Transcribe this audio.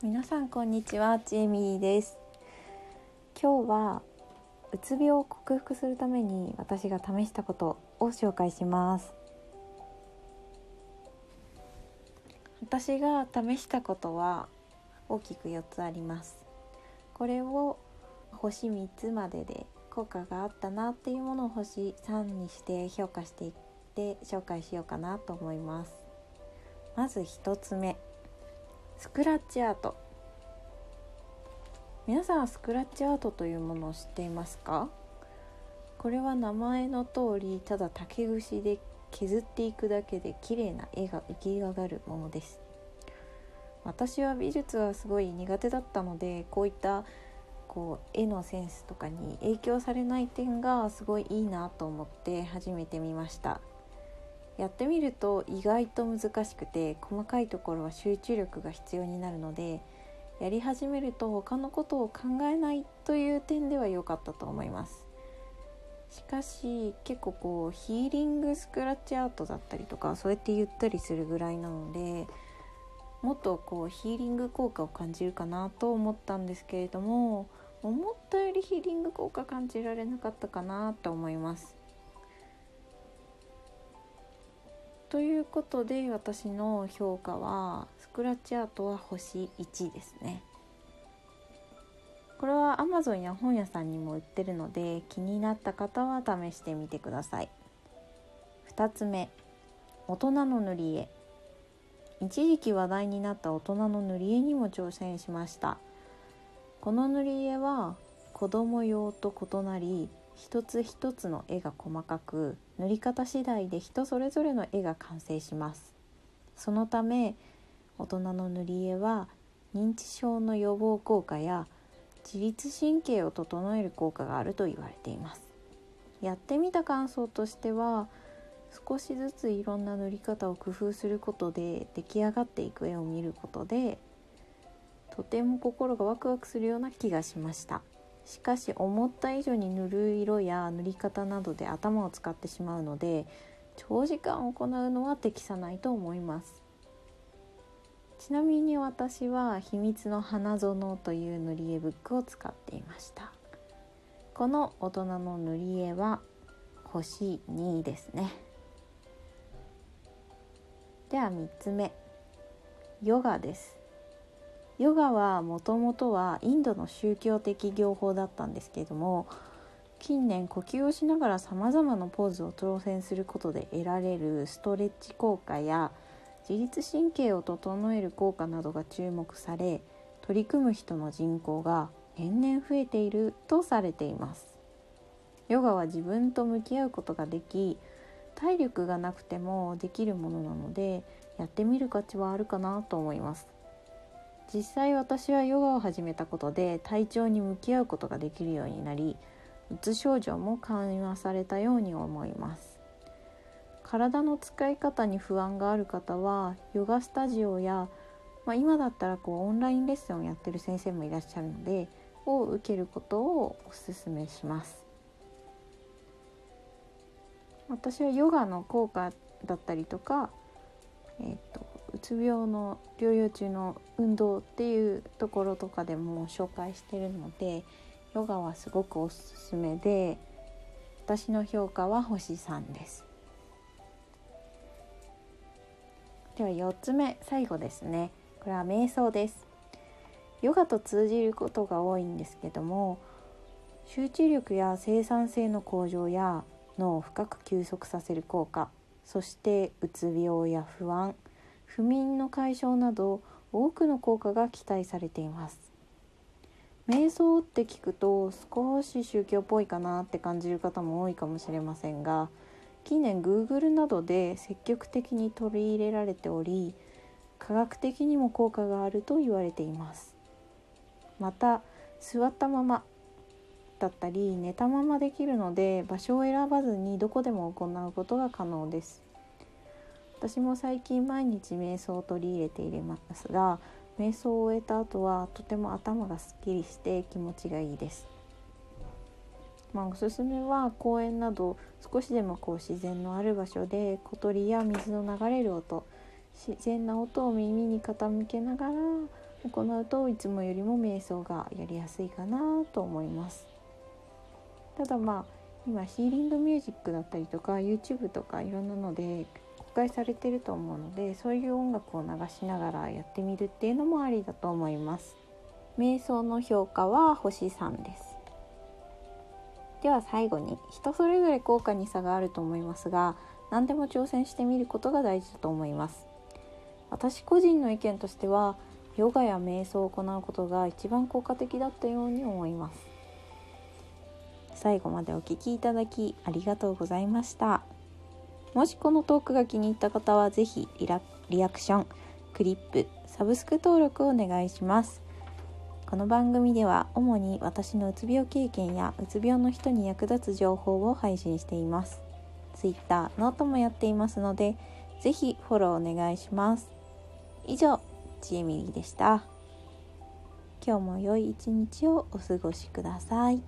皆さんこんにちはちえみです。今日はうつ病を克服するために私が試したことを紹介します。私が試したことは大きく4つあります。これを星3つまでで効果があったなっていうものを星3にして評価していって紹介しようかなと思います。まず1つ目。スクラッチアート。皆さんはスクラッチアートというものを知っていますか？これは名前の通りただ竹串で削っていくだけで綺麗な絵が浮き上がるものです。私は美術はすごい苦手だったのでこういったこう絵のセンスとかに影響されない点がすごいいいなと思って始めてみました。やってみると意外と難しくて細かいところは集中力が必要になるのでやり始めると他のことを考えないという点では良かったと思います。しかし結構こうヒーリングスクラッチアートだったりとかそうやって言ったりするぐらいなのでもっとこうヒーリング効果を感じるかなと思ったんですけれども思ったよりヒーリング効果感じられなかったかなと思います。ということで私の評価はスクラッチアートは星1ですね。これは Amazon や本屋さんにも売ってるので気になった方は試してみてください。2つ目大人の塗り絵。一時期話題になった大人の塗り絵にも挑戦しました。この塗り絵は子供用と異なり一つ一つの絵が細かく塗り方次第で人それぞれの絵が完成します。そのため大人の塗り絵は認知症の予防効果や自律神経を整える効果があると言われています。やってみた感想としては少しずついろんな塗り方を工夫することで出来上がっていく絵を見ることでとても心がワクワクするような気がしました。しかし思った以上に塗る色や塗り方などで頭を使ってしまうので長時間行うのは適さないと思います。ちなみに私は秘密の花園という塗り絵ブックを使っていました。この大人の塗り絵は星2ですね。では3つ目ヨガです。ヨガはもともとはインドの宗教的業法だったんですけれども近年呼吸をしながらさまざまなポーズを挑戦することで得られるストレッチ効果や自律神経を整える効果などが注目され取り組む人の人口が年々増えているとされています。ヨガは自分と向き合うことができ体力がなくてもできるものなのでやってみる価値はあるかなと思います。実際私はヨガを始めたことで体調に向き合うことができるようになりうつ症状も緩和されたように思います。体の使い方に不安がある方はヨガスタジオや、まあ、今だったらこうオンラインレッスンをやってる先生もいらっしゃるのでを受けることをおすすめします。私はヨガの効果だったりとか、えーとうつ病の療養中の運動っていうところとかでも紹介してるのでヨガはすごくおすすめで私の評価は星3です。では4つ目最後ですね。これは瞑想です。ヨガと通じることが多いんですけども集中力や生産性の向上や脳を深く休息させる効果そしてうつ病や不安不眠の解消など多くの効果が期待されています。瞑想って聞くと少し宗教っぽいかなって感じる方も多いかもしれませんが近年 Google などで積極的に取り入れられており科学的にも効果があると言われています。また座ったままだったり寝たままできるので場所を選ばずにどこでも行うことが可能です。私も最近毎日瞑想を取り入れていますが瞑想を終えた後はとても頭がすっきりして気持ちがいいです。まあ、おすすめは公園など少しでもこう自然のある場所で小鳥や水の流れる音自然な音を耳に傾けながら行うといつもよりも瞑想がやりやすいかなと思いますただまあ今ヒーリングミュージックだったりとか YouTube とかいろんなので公開されてると思うのでそういう音楽を流しながらやってみるっていうのもありだと思います。瞑想の評価は星3です。では最後に人それぞれ効果に差があると思いますが何でも挑戦してみることが大事だと思います。私個人の意見としてはヨガや瞑想を行うことが一番効果的だったように思います。最後までお聴きいただきありがとうございました。もしこのトークが気に入った方は是非リアクションクリップサブスク登録をお願いします。この番組では主に私のうつ病経験やうつ病の人に役立つ情報を配信しています。Twitter、ノートもやっていますので是非フォローお願いします。以上ちえみりでした。今日も良い一日をお過ごしください。